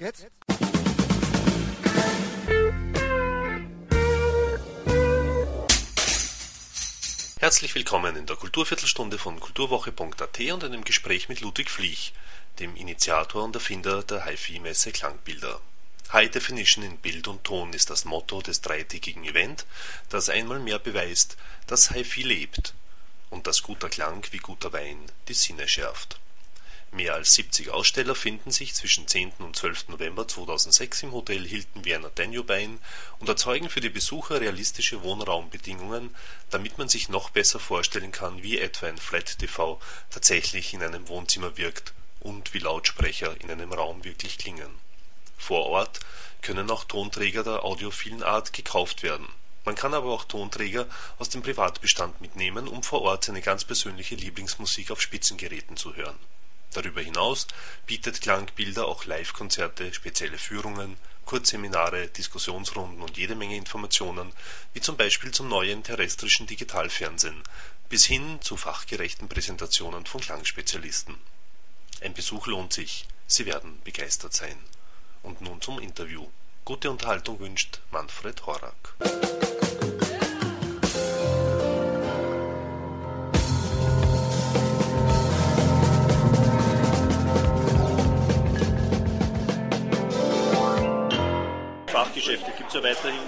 Jetzt? Herzlich willkommen in der Kulturviertelstunde von kulturwoche.at und einem Gespräch mit Ludwig Fliech, dem Initiator und Erfinder der HiFi-Messe Klangbilder. High Definition in Bild und Ton ist das Motto des dreitägigen Event, das einmal mehr beweist, dass HiFi lebt und dass guter Klang wie guter Wein die Sinne schärft. Mehr als 70 Aussteller finden sich zwischen 10. und 12. November 2006 im Hotel Hilton Vienna ein und erzeugen für die Besucher realistische Wohnraumbedingungen, damit man sich noch besser vorstellen kann, wie etwa ein Flat-TV tatsächlich in einem Wohnzimmer wirkt und wie Lautsprecher in einem Raum wirklich klingen. Vor Ort können auch Tonträger der audiophilen Art gekauft werden. Man kann aber auch Tonträger aus dem Privatbestand mitnehmen, um vor Ort seine ganz persönliche Lieblingsmusik auf Spitzengeräten zu hören Darüber hinaus bietet Klangbilder auch Live-Konzerte, spezielle Führungen, Kurzseminare, Diskussionsrunden und jede Menge Informationen, wie zum Beispiel zum neuen terrestrischen Digitalfernsehen, bis hin zu fachgerechten Präsentationen von Klangspezialisten. Ein Besuch lohnt sich, Sie werden begeistert sein. Und nun zum Interview. Gute Unterhaltung wünscht Manfred Horak. Fachgeschäfte gibt es ja weiterhin,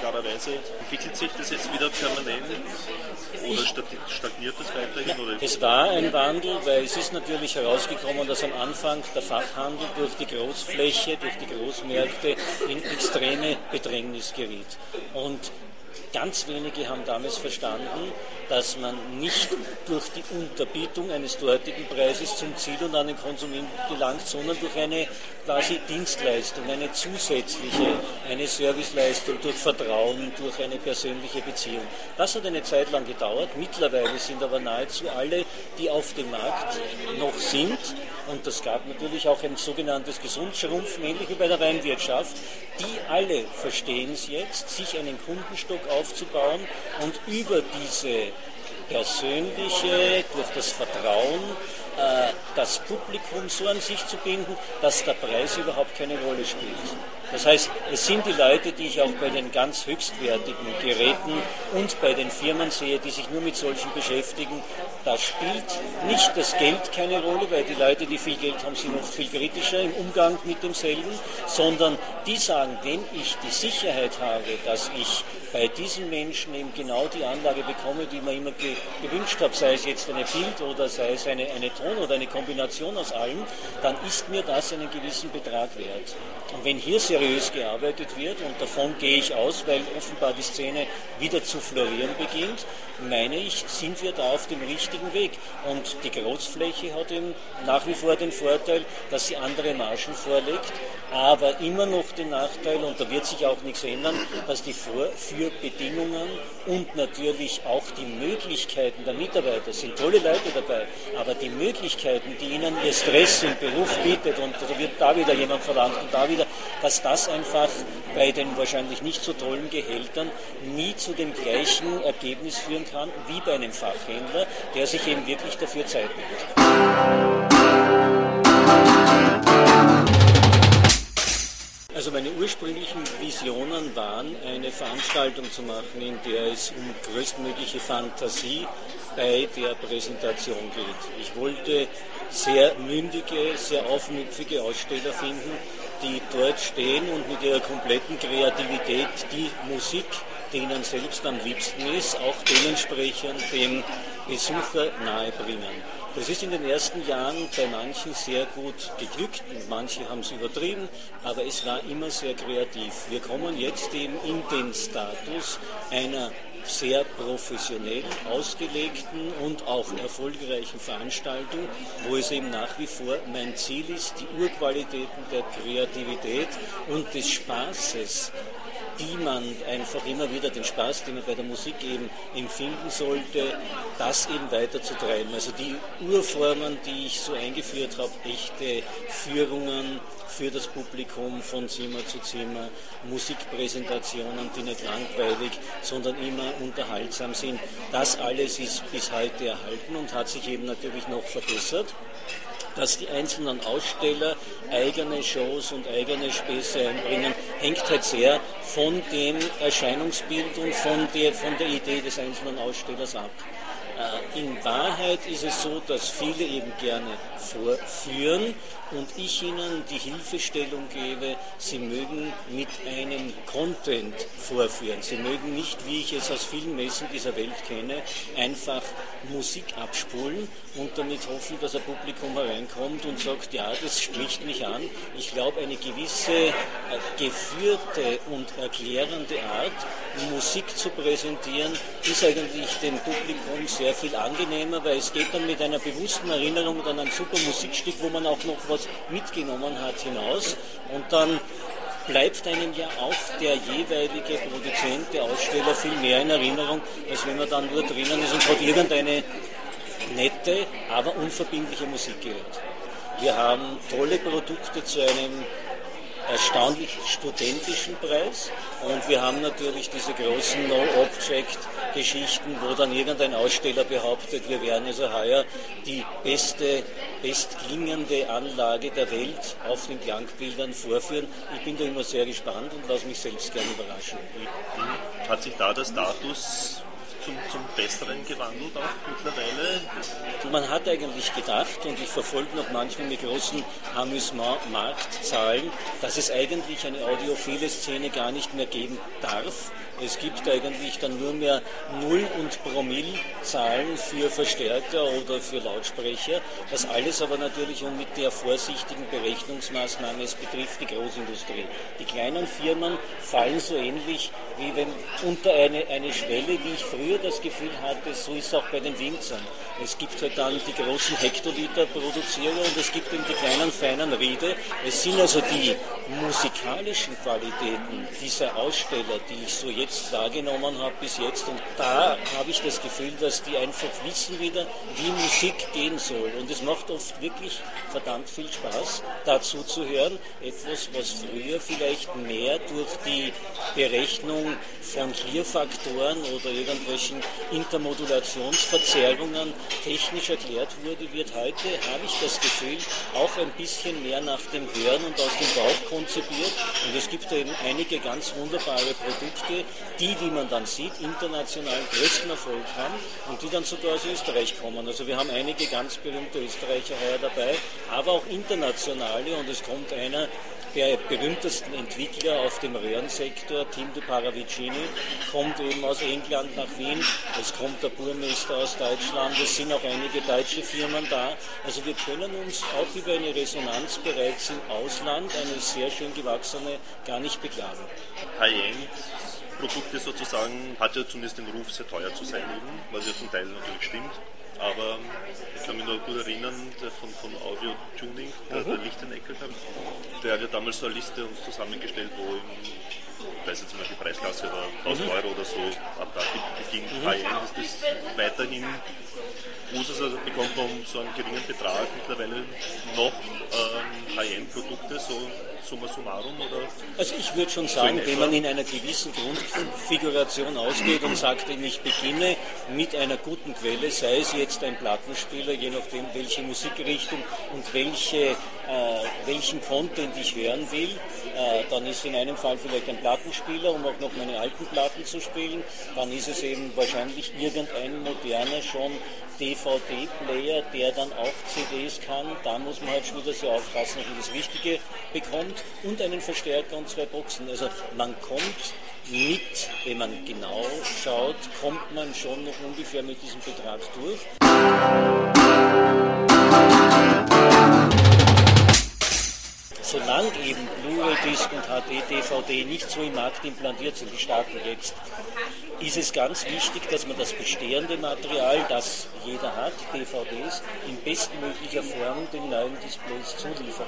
klarerweise. Entwickelt sich das jetzt wieder permanent oder stagniert das weiterhin? Oder? Es war ein Wandel, weil es ist natürlich herausgekommen, dass am Anfang der Fachhandel durch die Großfläche, durch die Großmärkte in extreme Bedrängnis geriet. Und Ganz wenige haben damals verstanden, dass man nicht durch die Unterbietung eines dortigen Preises zum Ziel und an den Konsumenten gelangt, sondern durch eine quasi Dienstleistung, eine zusätzliche, eine Serviceleistung, durch Vertrauen, durch eine persönliche Beziehung. Das hat eine Zeit lang gedauert. Mittlerweile sind aber nahezu alle, die auf dem Markt noch sind, und es gab natürlich auch ein sogenanntes Gesundschrumpfen, ähnlich wie bei der Weinwirtschaft, die alle verstehen es jetzt, sich einen Kundenstock aufzubauen und über diese persönliche, durch das Vertrauen, äh, das Publikum so an sich zu binden, dass der Preis überhaupt keine Rolle spielt. Das heißt, es sind die Leute, die ich auch bei den ganz höchstwertigen Geräten und bei den Firmen sehe, die sich nur mit solchen beschäftigen. Da spielt nicht das Geld keine Rolle, weil die Leute, die viel Geld haben, sind oft viel kritischer im Umgang mit demselben, sondern die sagen, wenn ich die Sicherheit habe, dass ich bei diesen Menschen eben genau die Anlage bekomme, die man immer ge gewünscht habe, sei es jetzt eine Bild oder sei es eine, eine Ton oder eine Kombination aus allem, dann ist mir das einen gewissen Betrag wert. Und wenn hier seriös gearbeitet wird, und davon gehe ich aus, weil offenbar die Szene wieder zu florieren beginnt, meine ich, sind wir da auf dem richtigen Weg. Und die Großfläche hat eben nach wie vor den Vorteil, dass sie andere Margen vorlegt, aber immer noch den Nachteil, und da wird sich auch nichts ändern, dass die Führbedingungen und natürlich auch die Möglichkeiten der Mitarbeiter sind tolle Leute dabei, aber die Möglichkeiten, die ihnen ihr Stress im Beruf bietet, und da wird da wieder jemand verlangt und da wieder, dass das einfach bei den wahrscheinlich nicht so tollen Gehältern nie zu dem gleichen Ergebnis führen kann wie bei einem Fachhändler, der sich eben wirklich dafür Zeit nimmt. Also meine ursprünglichen Visionen waren, eine Veranstaltung zu machen, in der es um größtmögliche Fantasie bei der Präsentation geht. Ich wollte sehr mündige, sehr aufmüpfige Aussteller finden, die dort stehen und mit ihrer kompletten Kreativität die Musik, die ihnen selbst am liebsten ist, auch dementsprechend dem Besucher nahebringen. Das ist in den ersten Jahren bei manchen sehr gut geglückt und manche haben es übertrieben, aber es war immer sehr kreativ. Wir kommen jetzt eben in den Status einer sehr professionell ausgelegten und auch erfolgreichen Veranstaltung, wo es eben nach wie vor mein Ziel ist, die Urqualitäten der Kreativität und des Spaßes die man einfach immer wieder den Spaß, den man bei der Musik eben empfinden sollte, das eben weiter zu treiben. Also die Urformen, die ich so eingeführt habe, echte Führungen für das Publikum von Zimmer zu Zimmer, Musikpräsentationen, die nicht langweilig, sondern immer unterhaltsam sind. Das alles ist bis heute erhalten und hat sich eben natürlich noch verbessert. dass die einzelnen Aussteller eigene Shows und eigene Späße einbringen, hängt halt sehr von dem Erscheinungsbild und von der, von der Idee des einzelnen Ausstellers ab. Äh, in Wahrheit ist es so, dass viele eben gerne vorführen und ich ihnen die Hilfestellung gebe, sie mögen mit einem Content vorführen. Sie mögen nicht, wie ich es aus vielen Messen dieser Welt kenne, einfach Musik abspulen und damit hoffen, dass ein Publikum hereinkommt und sagt, ja, das spricht mich an. Ich glaube, eine gewisse äh, geführte und erklärende Art, Musik zu präsentieren, ist eigentlich dem Publikum sehr viel angenehmer, weil es geht dann mit einer bewussten Erinnerung an ein super Musikstück, wo man auch noch was mitgenommen hat, hinaus. Und dann bleibt einem ja auch der jeweilige Produzent, der Aussteller viel mehr in Erinnerung, als wenn man dann nur drinnen ist und hat irgendeine nette, aber unverbindliche Musik gehört. Wir haben tolle Produkte zu einem erstaunlich studentischen Preis und wir haben natürlich diese großen No-Object-Geschichten, wo dann irgendein Aussteller behauptet, wir wären also heuer die beste, bestklingende Anlage der Welt auf den Klangbildern vorführen. Ich bin da immer sehr gespannt und lasse mich selbst gerne überraschen. Hat sich da der Status zum, zum Besseren gewandelt auch mittlerweile? Man hat eigentlich gedacht, und ich verfolge noch manchmal mit großen Amüsement-Marktzahlen, dass es eigentlich eine audiophile Szene gar nicht mehr geben darf. Es gibt eigentlich dann nur mehr Null- und Promillezahlen für Verstärker oder für Lautsprecher. Das alles aber natürlich und mit der vorsichtigen Berechnungsmaßnahme, es betrifft die Großindustrie. Die kleinen Firmen fallen so ähnlich wie wenn unter eine, eine Schwelle, wie ich früher das Gefühl hatte, so ist es auch bei den Winzern. Es gibt halt dann die großen Hektoliter-Produzierer und es gibt eben die kleinen, feinen Riede. Es sind also die musikalischen Qualitäten dieser Aussteller, die ich so jetzt wahrgenommen habe bis jetzt. Und da habe ich das Gefühl, dass die einfach wissen wieder, wie Musik gehen soll. Und es macht oft wirklich verdammt viel Spaß, dazu zu hören. Etwas, was früher vielleicht mehr durch die Berechnung von Klirrfaktoren oder irgendwelchen Intermodulationsverzerrungen technisch erklärt wurde, wird heute, habe ich das Gefühl, auch ein bisschen mehr nach dem Hören und aus dem Bauch konzipiert. Und es gibt eben einige ganz wunderbare Produkte, die, wie man dann sieht, international größten Erfolg haben und die dann sogar aus Österreich kommen. Also wir haben einige ganz berühmte Österreicher heuer dabei, aber auch internationale und es kommt einer der berühmtesten Entwickler auf dem Röhrensektor, Tim de Paravicini, kommt eben aus England nach Wien. Es kommt der Burmeister aus Deutschland. Es sind auch einige deutsche Firmen da. Also wir können uns auch über eine Resonanz bereits im Ausland, eine sehr schön gewachsene, gar nicht beklagen. High-End Produkte sozusagen hat ja zumindest den Ruf, sehr teuer zu sein eben, was ja zum Teil natürlich stimmt. Aber ich kann mich noch gut erinnern, der von, von Audio Tuning, der, der Lichtenecker, der hat ja damals so eine Liste uns zusammengestellt, wo im, ich weiß jetzt zum Beispiel Preisklasse war 1000 Euro oder so, ab da ging mhm. High-End, ist das weiterhin Usus. Also bekommt man um so einen geringen Betrag mittlerweile noch ähm, High-End-Produkte, so summa summarum? Oder? Also ich würde schon sagen, so wenn man in einer gewissen Grundkonfiguration ausgeht und sagt, ich beginne mit einer guten Quelle, sei es jetzt ein Plattenspieler, je nachdem welche Musikrichtung und welche, äh, welchen Content ich hören will, äh, dann ist in einem Fall vielleicht ein Plattenspieler, um auch noch meine alten Platten zu spielen, dann ist es eben wahrscheinlich irgendein moderner schon DVD-Player, der dann auch CDs kann. Da muss man halt schon wieder sehr aufpassen, dass man das Richtige bekommt und einen Verstärker und zwei Boxen. Also man kommt mit, wenn man genau schaut, kommt man schon noch ungefähr mit diesem Betrag durch. Solange eben Blu-ray-Disc und HD-DVD nicht so im Markt implantiert sind, die starten jetzt, ist es ganz wichtig, dass man das bestehende Material, das jeder hat, DVDs, in bestmöglicher Form den neuen Displays zuliefert.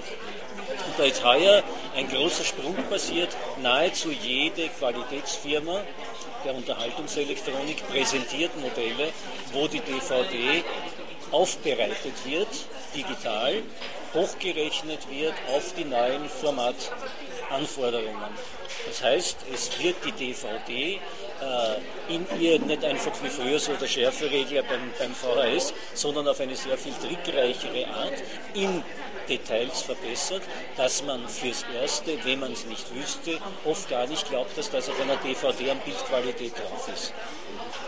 Und da ist heuer ein großer Sprung passiert. Nahezu jede Qualitätsfirma der Unterhaltungselektronik präsentiert Modelle, wo die DVD aufbereitet wird, digital, hochgerechnet wird auf die neuen Formatanforderungen. Das heißt, es wird die DVD äh, in ihr nicht einfach wie früher so der Schärferegler beim, beim VHS, sondern auf eine sehr viel trickreichere Art in Details verbessert, dass man fürs Erste, wenn man es nicht wüsste, oft gar nicht glaubt, dass das auf einer DVD an Bildqualität drauf ist.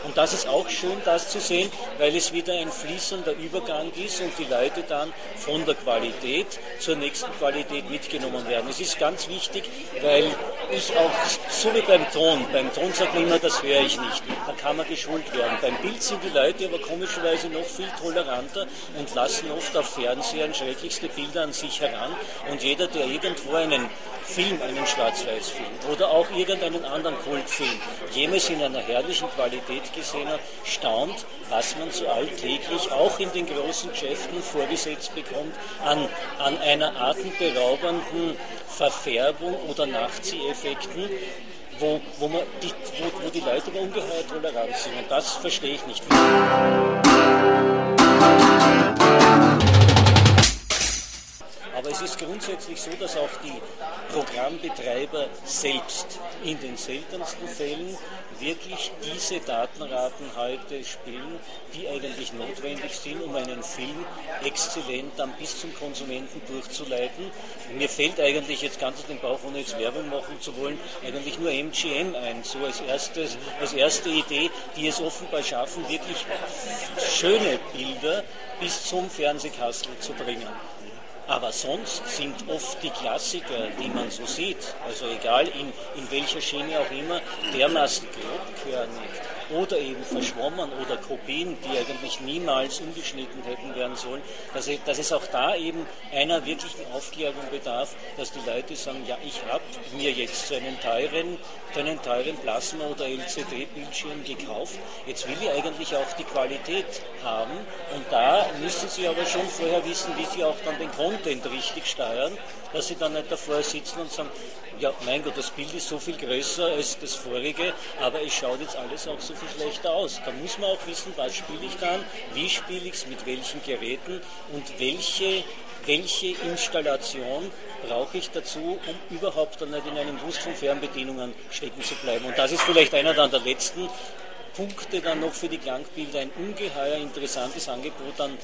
Und das ist auch schön, das zu sehen, weil es wieder ein fließender Übergang ist und die Leute dann von der Qualität zur nächsten Qualität mitgenommen werden. Es ist ganz wichtig, weil ich auch, so wie beim Ton, beim Ton sagt man immer, das höre ich nicht, da kann man geschult werden. Beim Bild sind die Leute aber komischerweise noch viel toleranter und lassen oft auf Fernsehern schrecklichste Bilder an sich heran. Und jeder, der irgendwo einen Film, einen Schwarz-Weiß-Film oder auch irgendeinen anderen Kultfilm jemals in einer herrlichen Qualität gesehen hat, staunt, was man so alltäglich auch in den großen Geschäften vorgesetzt bekommt an, an einer atemberaubenden Verfärbung oder Nachzieheffekten, wo, wo, man die, wo, wo die Leute aber ungeheuer tolerant sind. Und das verstehe ich nicht. Aber es ist grundsätzlich so, dass auch die Programmbetreiber selbst in den seltensten Fällen wirklich diese Datenraten heute spielen, die eigentlich notwendig sind, um einen Film exzellent dann bis zum Konsumenten durchzuleiten. Mir fällt eigentlich jetzt ganz aus dem Bauch, ohne jetzt Werbung machen zu wollen, eigentlich nur MGM ein, so als, erstes, als erste Idee, die es offenbar schaffen, wirklich schöne Bilder bis zum Fernsehkastel zu bringen. Aber sonst sind oft die Klassiker, die man so sieht, also egal in, in welcher Schiene auch immer, dermaßen grobkörnig oder eben verschwommen oder Kopien, die eigentlich niemals umgeschnitten hätten werden sollen, dass, dass es auch da eben einer wirklichen Aufklärung bedarf, dass die Leute sagen, ja, ich habe mir jetzt so einen teuren, einen teuren Plasma- oder LCD-Bildschirm gekauft, jetzt will ich eigentlich auch die Qualität haben. Und da müssen Sie aber schon vorher wissen, wie Sie auch dann den Content richtig steuern, dass Sie dann nicht davor sitzen und sagen, ja, mein Gott, das Bild ist so viel größer als das vorige, aber es schaut jetzt alles auch so viel schlechter aus. Da muss man auch wissen, was spiele ich dann, wie spiele ich es, mit welchen Geräten und welche, welche Installation brauche ich dazu, um überhaupt dann nicht in einem Wust von Fernbedienungen stecken zu bleiben. Und das ist vielleicht einer dann der letzten Punkte dann noch für die Klangbilder ein ungeheuer interessantes Angebot an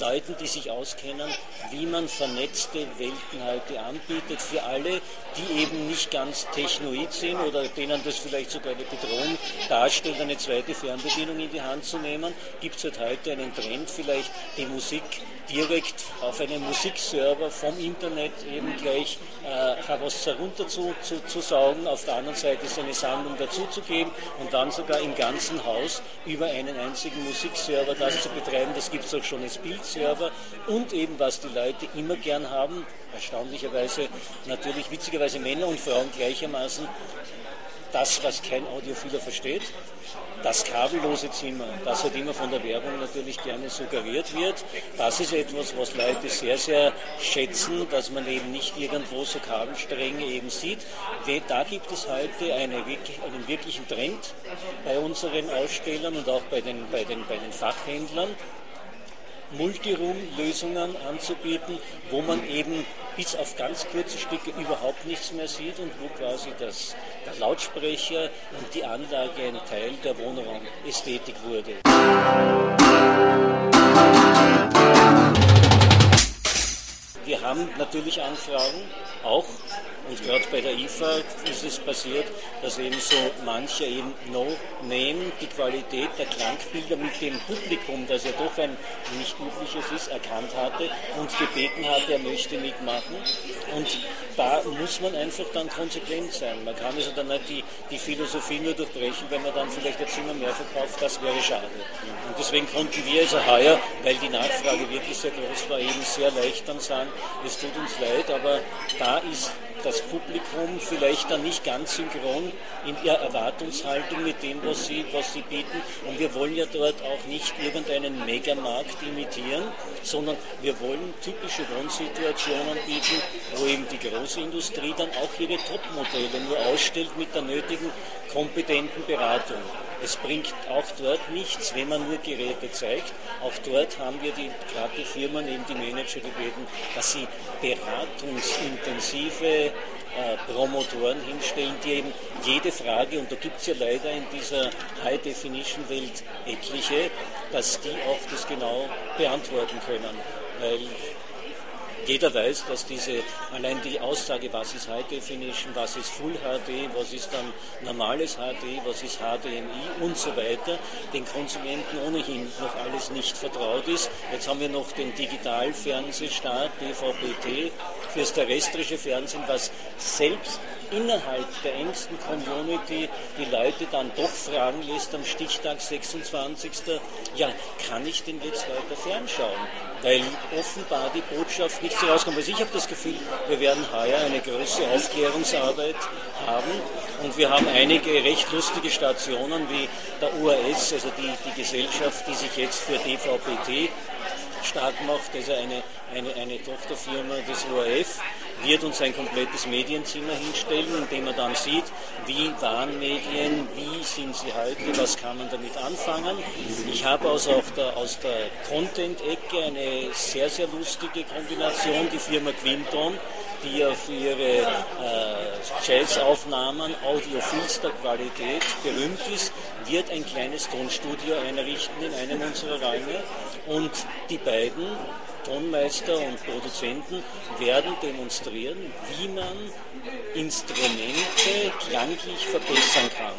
Leuten, die sich auskennen, wie man vernetzte Welten heute anbietet für alle, die eben nicht ganz technoid sind oder denen das vielleicht sogar eine Bedrohung darstellt, eine zweite Fernbedienung in die Hand zu nehmen. Gibt es halt heute einen Trend, vielleicht die Musik direkt auf einem Musikserver vom Internet eben gleich äh, heraus herunter zu, zu, zu saugen, auf der anderen Seite seine Sammlung dazuzugeben und dann sogar im ganzen Haus über einen einzigen Musikserver das zu betreiben. Das gibt es auch schon als Bildserver und eben was die Leute immer gern haben, erstaunlicherweise natürlich witzigerweise Männer und Frauen gleichermaßen, das, was kein Audiophiler versteht, das kabellose Zimmer, das halt immer von der Werbung natürlich gerne suggeriert wird, das ist etwas, was Leute sehr, sehr schätzen, dass man eben nicht irgendwo so Kabelstränge eben sieht. Da gibt es heute eine, einen wirklichen Trend bei unseren Ausstellern und auch bei den, bei den, bei den Fachhändlern, Multiroom-Lösungen anzubieten, wo man eben bis auf ganz kurze Stücke überhaupt nichts mehr sieht und wo quasi das, der Lautsprecher und die Anlage ein Teil der Wohnraumästhetik wurde. Wir haben natürlich Anfragen, auch und gerade bei der IFA ist es passiert, dass eben so manche eben No-Name die Qualität der Klangbilder mit dem Publikum, das ja doch ein nicht übliches ist, erkannt hatte und gebeten hatte, er möchte mitmachen. Und da muss man einfach dann konsequent sein. Man kann also dann nicht die, die Philosophie nur durchbrechen, wenn man dann vielleicht jetzt immer mehr verkauft, das wäre schade. Und deswegen konnten wir also heuer, weil die Nachfrage wirklich sehr groß war, eben sehr leicht dann sagen, es tut uns leid, aber da ist das Publikum vielleicht dann nicht ganz synchron in ihrer Erwartungshaltung mit dem, was sie, was sie bieten. Und wir wollen ja dort auch nicht irgendeinen Megamarkt imitieren, sondern wir wollen typische Wohnsituationen bieten, wo eben die große Industrie dann auch ihre Topmodelle nur ausstellt mit der nötigen kompetenten Beratung. Es bringt auch dort nichts, wenn man nur Geräte zeigt. Auch dort haben wir die, gerade die Firmen, eben die Manager gebeten, dass sie beratungsintensive äh, Promotoren hinstellen, die eben jede Frage, und da gibt es ja leider in dieser High-Definition-Welt etliche, dass die auch das genau beantworten können. Weil jeder weiß, dass diese, allein die Aussage, was ist High Definition, was ist Full HD, was ist dann normales HD, was ist HDMI und so weiter, den Konsumenten ohnehin noch alles nicht vertraut ist. Jetzt haben wir noch den Digitalfernsehstart, DVB-T, fürs terrestrische Fernsehen, was selbst innerhalb der engsten Community die Leute dann doch fragen lässt am Stichtag 26. Ja, kann ich denn jetzt weiter fernschauen? Weil offenbar die Botschaft nicht so rauskommt. Also ich habe das Gefühl, wir werden heuer eine große Aufklärungsarbeit haben und wir haben einige recht lustige Stationen wie der UAS, also die, die Gesellschaft, die sich jetzt für DVB-T stark macht, also eine, eine, eine Tochterfirma des ORF, wird uns ein komplettes Medienzimmer hinstellen, in dem man dann sieht, wie waren Medien, wie sind sie heute, was kann man damit anfangen. Ich habe also auch der, aus der Content-Ecke eine sehr, sehr lustige Kombination, die Firma Quinton, die ja für ihre äh, Jazzaufnahmen audiophilster Qualität berühmt ist, wird ein kleines Tonstudio einrichten in einem unserer Räume und die beiden Tonmeister und Produzenten werden demonstrieren, wie man Instrumente klanglich verbessern kann.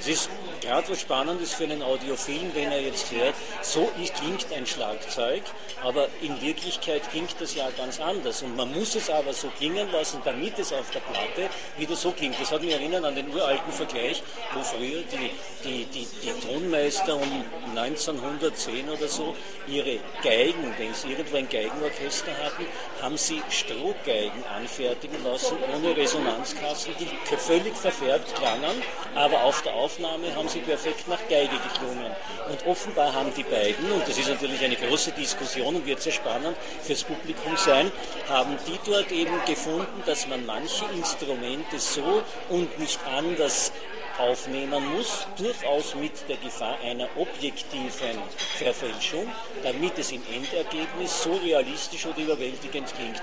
Es ist gerade was Spannendes für einen Audiophilen, wenn er jetzt hört, so klingt ein Schlagzeug, aber in Wirklichkeit klingt das ja ganz anders. Und man muss es aber so klingen lassen, damit es auf der Platte wieder so klingt. Das hat mich erinnert an den uralten Vergleich, wo früher die, die, die, die Tonmeister um 1910 oder so ihre Geigen, wenn sie irgendwo ein Geigenorchester hatten, haben sie Strohgeigen anfertigen lassen, ohne Resonanzkasten, die völlig verfärbt klangen, aber auf der Aufnahme haben sie perfekt nach Geige geklungen. Und offenbar haben die beiden, und das ist natürlich eine große Diskussion und wird sehr spannend fürs Publikum sein, haben die dort eben gefunden, dass man manche Instrumente so und nicht anders aufnehmen muss, durchaus mit der Gefahr einer objektiven Verfälschung, damit es im Endergebnis so realistisch oder überwältigend klingt.